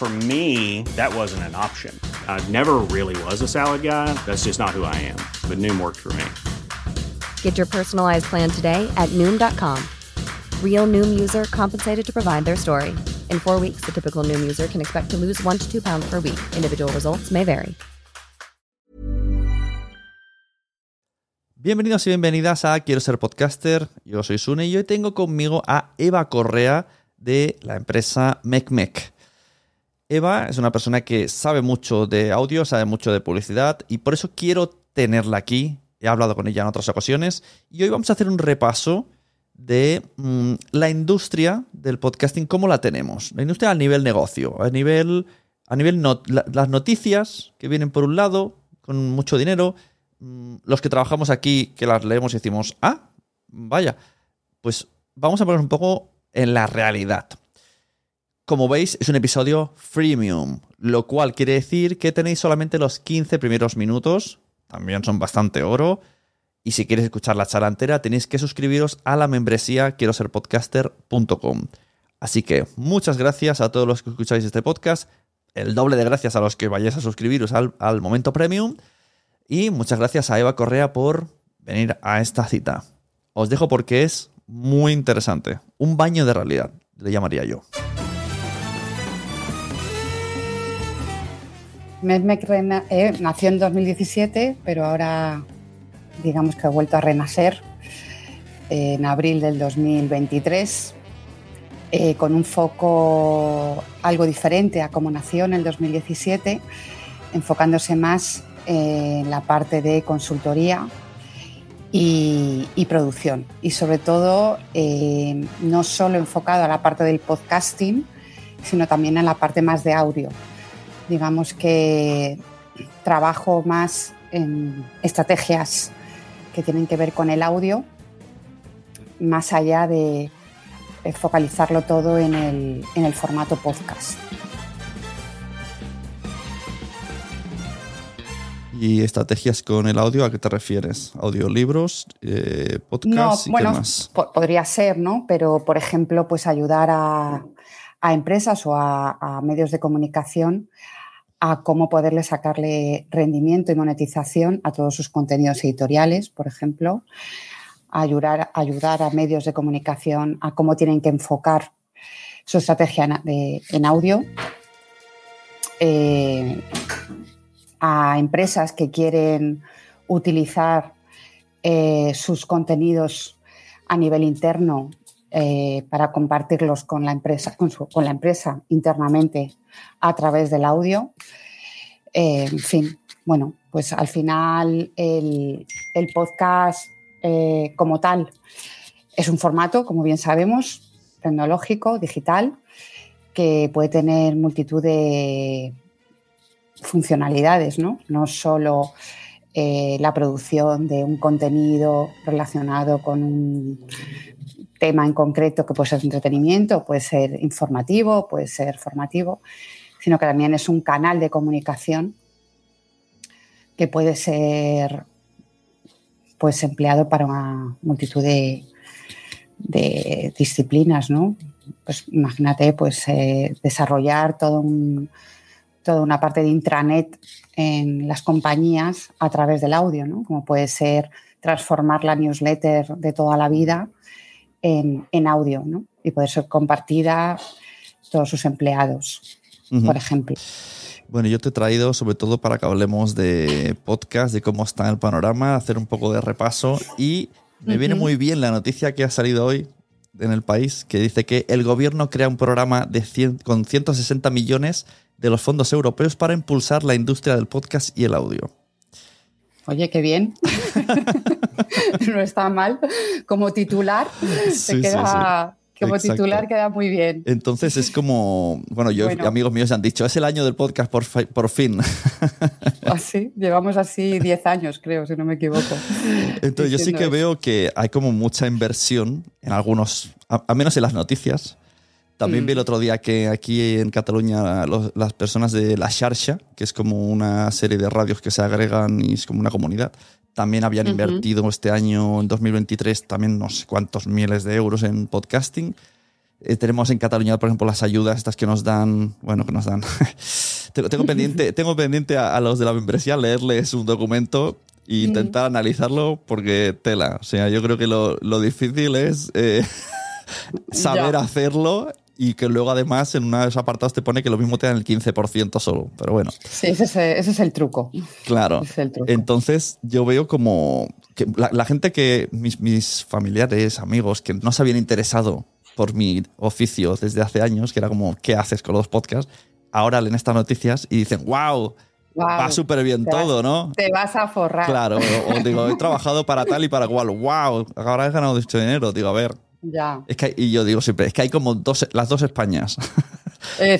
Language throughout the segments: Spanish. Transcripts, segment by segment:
For me, that wasn't an option. I never really was a salad guy. That's just not who I am. But Noom worked for me. Get your personalized plan today at Noom.com. Real Noom user compensated to provide their story. In four weeks, the typical Noom user can expect to lose one to two pounds per week. Individual results may vary. Bienvenidos y bienvenidas a Quiero ser podcaster. Yo soy Sune y hoy tengo conmigo a Eva Correa de la empresa MecMec. Eva es una persona que sabe mucho de audio, sabe mucho de publicidad y por eso quiero tenerla aquí. He hablado con ella en otras ocasiones y hoy vamos a hacer un repaso de mm, la industria del podcasting, cómo la tenemos. La industria a nivel negocio, a nivel, a nivel las noticias que vienen por un lado, con mucho dinero, mm, los que trabajamos aquí, que las leemos y decimos, ah, vaya, pues vamos a poner un poco en la realidad. Como veis, es un episodio freemium, lo cual quiere decir que tenéis solamente los 15 primeros minutos, también son bastante oro, y si quieres escuchar la charla entera, tenéis que suscribiros a la membresía quiero ser podcaster.com. Así que muchas gracias a todos los que escucháis este podcast, el doble de gracias a los que vayáis a suscribiros al, al momento premium, y muchas gracias a Eva Correa por venir a esta cita. Os dejo porque es muy interesante. Un baño de realidad, le llamaría yo. Medmec eh, nació en 2017, pero ahora digamos que ha vuelto a renacer eh, en abril del 2023 eh, con un foco algo diferente a como nació en el 2017, enfocándose más en la parte de consultoría y, y producción. Y sobre todo, no solo enfocado a la parte del podcasting, sino también en la parte más de audio digamos que trabajo más en estrategias que tienen que ver con el audio, más allá de, focalizarlo todo en el, formato podcast. ¿Y estrategias con el audio a qué te refieres? ¿Audiolibros? Eh, ¿Podcasts? No, bueno, podría ser, ¿no? Pero, por ejemplo, pues ayudar a, empresas o a, medios de comunicación a cómo poderle sacarle rendimiento y monetización a todos sus contenidos editoriales, por ejemplo, ayudar, a medios de comunicación a cómo tienen que enfocar su estrategia en, audio, eh, a empresas que quieren utilizar eh, sus contenidos a nivel interno eh, para compartirlos con la empresa, con, la empresa internamente a través del audio. Eh, en fin, bueno, pues al final el, podcast eh, como tal es un formato, como bien sabemos, tecnológico, digital, que puede tener multitud de funcionalidades, ¿no? No solo la producción de un contenido relacionado con un tema en concreto que puede ser entretenimiento, puede ser informativo, puede ser formativo, sino que también es un canal de comunicación que puede ser pues empleado para una multitud de, disciplinas, ¿no? Pues imagínate, pues eh, desarrollar todo toda una parte de intranet en las compañías a través del audio, ¿no? Como puede ser transformar la newsletter de toda la vida en, audio, ¿no? Y poder ser compartida todos sus empleados, por ejemplo. Bueno, yo te he traído sobre todo para que hablemos de podcast, de cómo está el panorama, hacer un poco de repaso y me viene muy bien la noticia que ha salido hoy en el país, que dice que el gobierno crea un programa de con 160 millones de los fondos europeos para impulsar la industria del podcast y el audio. Oye, qué bien. no está mal. Como titular, se queda, como titular queda muy bien. Entonces es como, bueno, yo amigos míos han dicho, es el año del podcast por, por fin. Así, llevamos así 10 años, creo, si no me equivoco. Entonces yo sí que veo que hay como mucha inversión en algunos, al menos en las noticias. También vi el mm. otro día que aquí en Cataluña las personas de La Xarxa, que es como una serie de radios que se agregan y es como una comunidad, también habían invertido este año, en 2023, también no sé cuántos miles de euros en podcasting. Eh, tenemos en Cataluña, por ejemplo, las ayudas estas que nos dan, bueno, que nos dan. tengo, pendiente, tengo pendiente a, los de la membresía leerles un documento e intentar analizarlo porque tela. O sea, yo creo que lo, difícil es eh, saber hacerlo y que luego además en una de esos apartados te pone que lo mismo te dan el 15% solo. Pero bueno. Sí, ese es, el truco. Claro. Entonces yo veo como que la, gente que, mis, mis, familiares, amigos, que no se habían interesado por mi oficio desde hace años, que era como, ¿qué haces con los podcasts? Ahora leen estas noticias y dicen, wow. va súper bien todo, ¿no? Te vas a forrar. Claro, o, digo, he trabajado para tal y para cual. ¡Wow! Ahora he ganado mucho dinero. Digo, a ver, ya. Es que, y yo digo siempre, es que hay como dos, las dos Españas.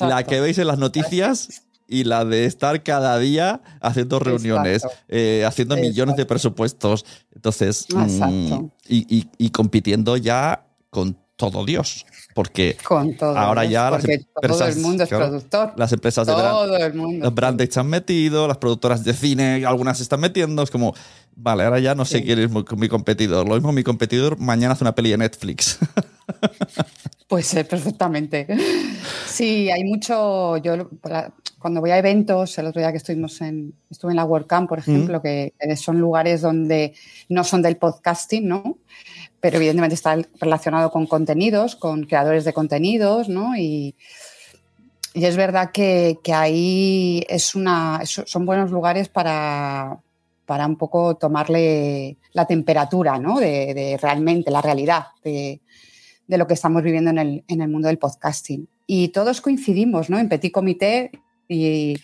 la que veis en las noticias y la de estar cada día haciendo reuniones, eh, haciendo millones de presupuestos. Entonces, mm, y, y, compitiendo ya con todo Dios. Porque ahora ya las empresas, todo el mundo es productor. Las empresas de todo el mundo. Los brands están metidos, las productoras de cine, algunas se están metiendo. Es como, vale, ahora ya no sé quién es mi, competidor. Lo mismo mi competidor mañana hace una peli de Netflix. Pues perfectamente. Sí, hay mucho. Yo cuando voy a eventos, el otro día que estuvimos en, estuve en la WordCamp, por ejemplo, que son lugares donde no son del podcasting, ¿no? Pero evidentemente está relacionado con contenidos, con creadores de contenidos, ¿no? Y, es verdad que, ahí es una, son buenos lugares para, para un poco tomarle la temperatura, ¿no? De, realmente la realidad de, lo que estamos viviendo en el, en el, mundo del podcasting. Y todos coincidimos, ¿no? En petit comité, y,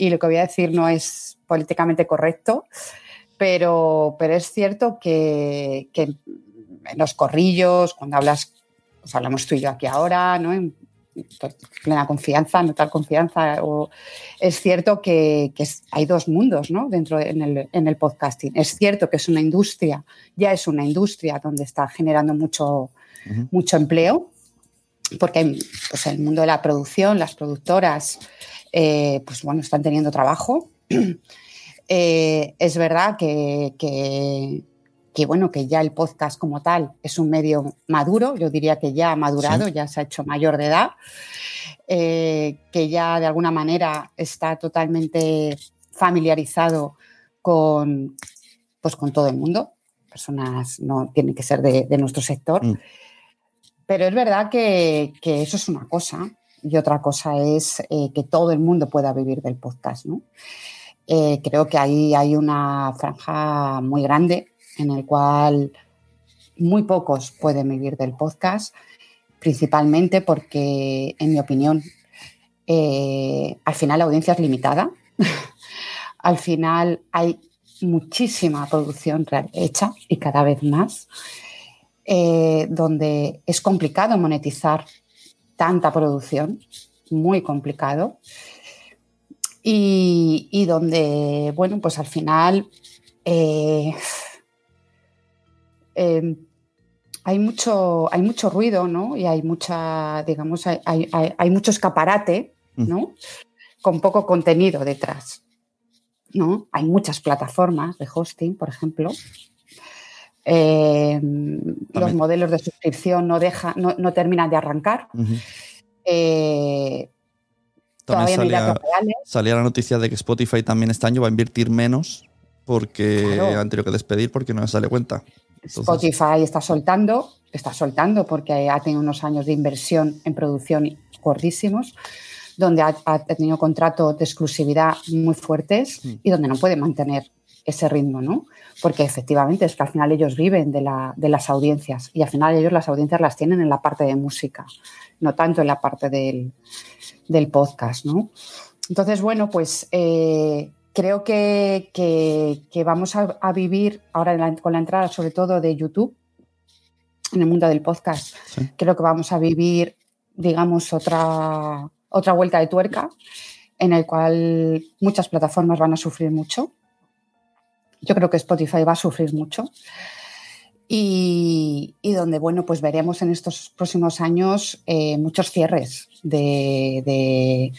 lo que voy a decir no es políticamente correcto, pero, pero es cierto que, que en los corrillos, cuando hablas, pues hablamos tú y yo aquí ahora, ¿no? En plena confianza, no tal confianza. O, es cierto que, hay dos mundos ¿no? dentro en el, en el, podcasting. Es cierto que es una industria, ya es una industria donde está generando mucho, mucho empleo, porque pues, el mundo de la producción, las productoras, eh, pues bueno, están teniendo trabajo. Eh, es verdad que, que bueno, que ya el podcast como tal es un medio maduro, yo diría que ya ha madurado, ya se ha hecho mayor de edad, eh, que ya de alguna manera está totalmente familiarizado con, pues, con todo el mundo. Personas no tienen que ser de, nuestro sector. Mm. Pero es verdad que, eso es una cosa y otra cosa es eh, que todo el mundo pueda vivir del podcast. Eh, creo que ahí hay una franja muy grande en el cual muy pocos pueden vivir del podcast, principalmente porque, en mi opinión, eh, al final la audiencia es limitada. al final hay muchísima producción hecha y cada vez más, eh, donde es complicado monetizar tanta producción, muy complicado, y, donde, bueno, pues al final eh, Em, hay, mucho, hay mucho ruido, ¿no? Y hay mucha, digamos, hay, mucho escaparate, ¿no? Con poco contenido detrás, ¿no? Hay muchas plataformas de hosting, por ejemplo, eh, los modelos de suscripción no, deja, no, no terminan de arrancar. Eh, también salía, la noticia de que Spotify también este año va a invertir menos porque han tenido que despedir porque no les sale cuenta. Spotify está soltando, está soltando porque ha tenido unos años de inversión en producción gordísimos, donde ha, tenido contratos de exclusividad muy fuertes mm. y donde no puede mantener ese ritmo, ¿no? Porque efectivamente es que al final ellos viven de, de las audiencias y al final ellos las audiencias las tienen en la parte de música no tanto en la parte del, podcast, ¿no? Entonces, bueno, pues eh, creo que, vamos a, vivir ahora con la entrada sobre todo de YouTube en el mundo del podcast, creo que vamos a vivir, digamos, otra, otra vuelta de tuerca en el cual muchas plataformas van a sufrir mucho. Yo creo que Spotify va a sufrir mucho y, donde, bueno, pues veremos en estos próximos años eh, muchos cierres de,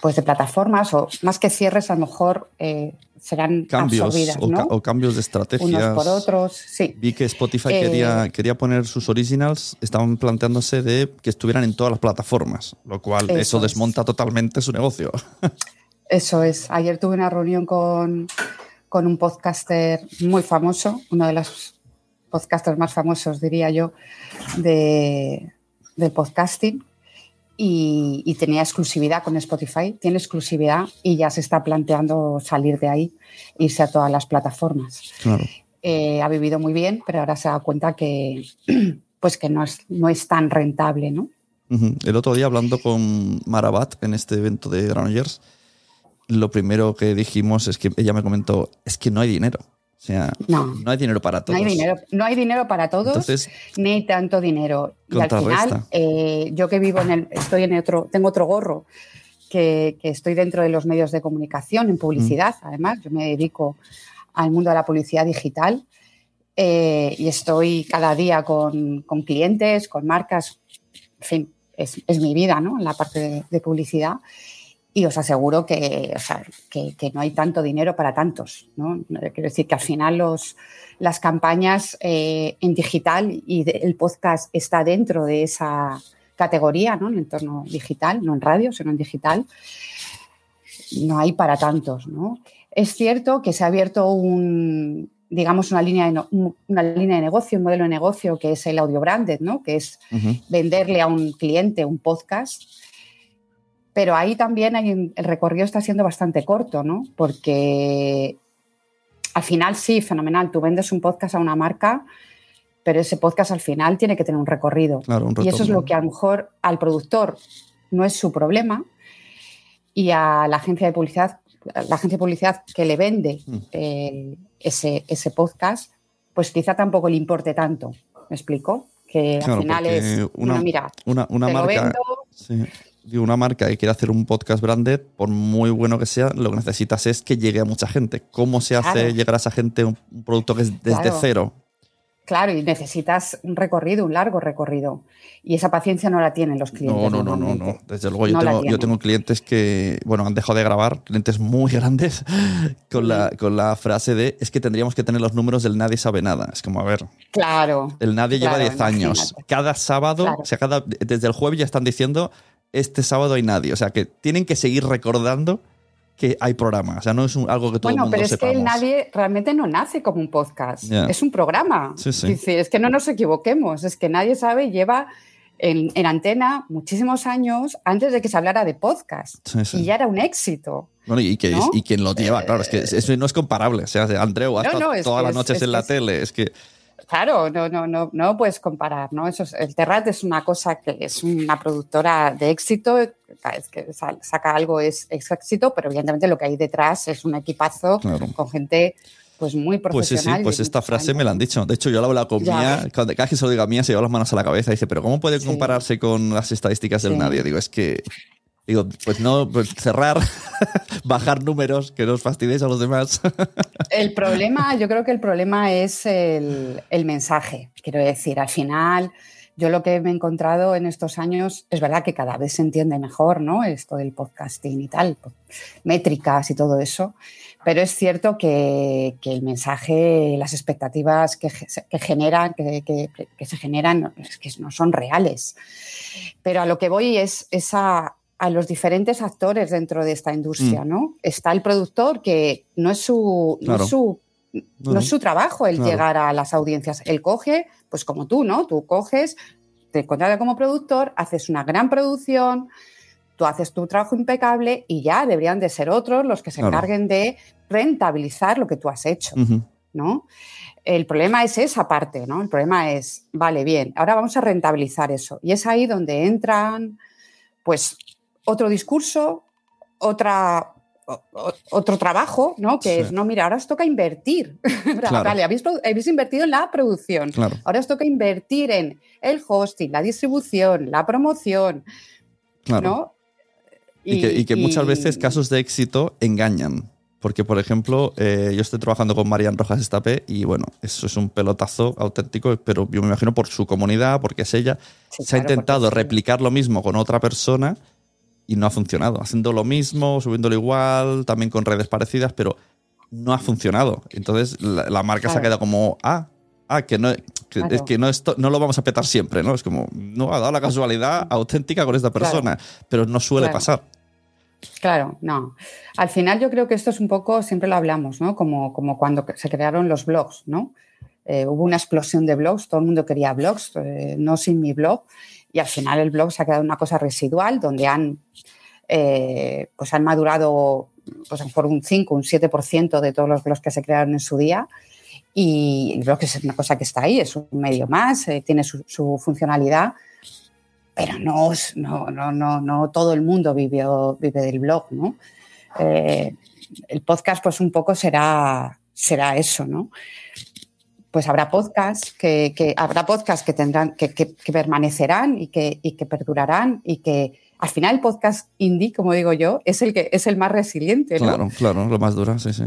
pues de plataformas o más que cierres, a lo mejor eh, serán cambios absorbidas, o, cambios de estrategias. Unos por otros, sí. Vi que Spotify quería, eh, quería poner sus originals, estaban planteándose de que estuvieran en todas las plataformas, lo cual eso, desmonta totalmente su negocio. Eso es. Ayer tuve una reunión con con un podcaster muy famoso, uno de los podcasters más famosos, diría yo, de, del podcasting. Y, tenía exclusividad con Spotify, tiene exclusividad y ya se está planteando salir de ahí, irse a todas las plataformas. Eh, ha vivido muy bien, pero ahora se da cuenta que, pues que no, es, no es tan rentable. ¿no? El otro día hablando con Marabat en este evento de Granollers, lo primero que dijimos es que ella me comentó, es que no hay dinero. O sea, no, hay dinero para todos. No hay dinero, no hay dinero para todos, ni tanto dinero. Y al final, eh, yo que vivo en el, estoy en otro, tengo otro gorro, que, estoy dentro de los medios de comunicación, en publicidad, mm. además, yo me dedico al mundo de la publicidad digital eh, y estoy cada día con, clientes, con marcas, en fin, es, mi vida, ¿no? En la parte de publicidad y os aseguro que, que, no hay tanto dinero para tantos. ¿no? Quiero decir que al final los, las campañas eh, en digital y el podcast está dentro de esa categoría, ¿no? en el entorno digital, no en radio, sino en digital, no hay para tantos. ¿no? Es cierto que se ha abierto un, digamos, una línea, de una línea de negocio, un modelo de negocio que es el audio branded, ¿no? que es venderle a un cliente un podcast pero ahí también hay, el recorrido está siendo bastante corto, ¿no? Porque al final sí, fenomenal, tú vendes un podcast a una marca, pero ese podcast al final tiene que tener un recorrido. y eso es lo que a lo mejor al productor no es su problema y a la agencia de publicidad, la agencia de publicidad que le vende mm. eh, ese, ese podcast, pues quizá tampoco le importe tanto. ¿Me explico? Que al final es una, mira, una, marca, una marca que quiere hacer un podcast branded, por muy bueno que sea, lo que necesitas es que llegue a mucha gente. ¿Cómo se hace llegar a esa gente un, producto que es desde cero? Claro, y necesitas un recorrido, un largo recorrido. Y esa paciencia no la tienen los clientes. No, no, no, no, Desde luego, yo, tengo, yo, tengo, clientes que, bueno, han dejado de grabar, clientes muy grandes, con, la, con la frase de es que tendríamos que tener los números del nadie sabe nada. Es como, a ver. Claro. El nadie lleva 10 años. Cada sábado, o sea, cada, desde el jueves ya están diciendo este sábado hay nadie. O sea, que tienen que seguir recordando que hay programa. O sea, no es algo que todo el mundo Bueno, pero es que el nadie realmente no nace como un podcast. Es un programa. Sí, sí. es que no nos equivoquemos. Es que nadie sabe, lleva en, antena muchísimos años antes de que se hablara de podcast. Y ya era un éxito. Bueno, y, que, y quien lo lleva, claro, es que eso no es comparable. O sea, Andreu hasta todas las noches en la tele. Es que Claro, no, no, no, no puedes comparar, ¿no? Eso el Terrat es una cosa que es una productora de éxito, cada vez que saca algo es, éxito, pero evidentemente lo que hay detrás es un equipazo con gente pues muy profesional. Pues sí, pues esta frase me la han dicho. De hecho, yo la he hablado con Mía, cada vez que se lo diga a Mía se lleva las manos a la cabeza y dice, pero ¿cómo puede compararse con las estadísticas del nadie? Digo, es que Digo, pues no, pues cerrar, bajar números, que nos fastidies a los demás. El problema, yo creo que el problema es el, mensaje. Quiero decir, al final yo lo que me he encontrado en estos años es verdad que cada vez se entiende mejor, ¿no? Esto del podcasting y tal, pues, métricas y todo eso, pero es cierto que, el mensaje, las expectativas que, generan, que, se generan, es que no son reales. Pero a lo que voy es, a, los diferentes actores dentro de esta industria, mm. ¿no? Está el productor que no es su, no es su no, es su trabajo el llegar a las audiencias. Él coge, pues como tú, ¿no? Tú coges, te contratas como productor, haces una gran producción, tú haces tu trabajo impecable y ya deberían de ser otros los que se encarguen de rentabilizar lo que tú has hecho, ¿no? El problema es esa parte, ¿no? El problema es, vale, bien, ahora vamos a rentabilizar eso. Y es ahí donde entran, pues, otro discurso, otra otro trabajo, ¿no? Que es, no, mira, ahora os toca invertir. Vale, habéis, invertido en la producción. Ahora os toca invertir en el hosting, la distribución, la promoción. ¿no? Y, que, muchas veces casos de éxito engañan. Porque, por ejemplo, eh, yo estoy trabajando con Marian Rojas Estape y bueno, eso es un pelotazo auténtico, pero yo me imagino por su comunidad, porque es ella. se ha intentado replicar lo mismo con otra persona y no ha funcionado. Haciendo lo mismo, subiéndolo igual, también con redes parecidas, pero no ha funcionado. Entonces la, marca se ha quedado como, ah, ah, que no, es que no, esto, no lo vamos a petar siempre, ¿no? Es como, no ha dado la casualidad auténtica con esta persona, pero no suele pasar. Claro, no. Al final yo creo que esto es un poco, siempre lo hablamos, ¿no? Como, como cuando se crearon los blogs, ¿no? Eh, hubo una explosión de blogs, todo el mundo quería blogs, eh, no sin mi blog y al final el blog se ha quedado una cosa residual donde han, eh, pues han madurado pues por un 5, un 7% de todos los blogs que se crearon en su día. Y el blog es una cosa que está ahí, es un medio más, eh, tiene su, funcionalidad, pero no, no, no, no, no todo el mundo vive, vive del blog, ¿no? Eh, el podcast, pues un poco será, será eso, ¿no? Pues habrá podcasts que, habrá podcasts que tendrán, que, permanecerán y que, que perdurarán y que al final el podcast indie, como digo yo, es el que es el más resiliente. Claro, claro, lo más dura, sí, sí.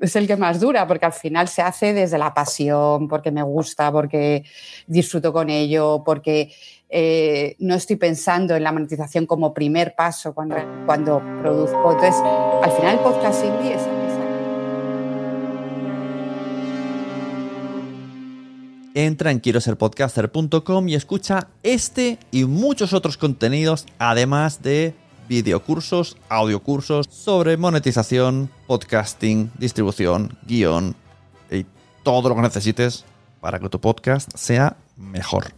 Es el que más dura, porque al final se hace desde la pasión, porque me gusta, porque disfruto con ello, porque eh, no estoy pensando en la monetización como primer paso cuando, cuando produzco. Entonces, al final el podcast indie es entra en quiero ser podcaster.com y escucha este y muchos otros contenidos, además de videocursos, audiocursos sobre monetización, podcasting, distribución, guion y todo lo que necesites para que tu podcast sea mejor.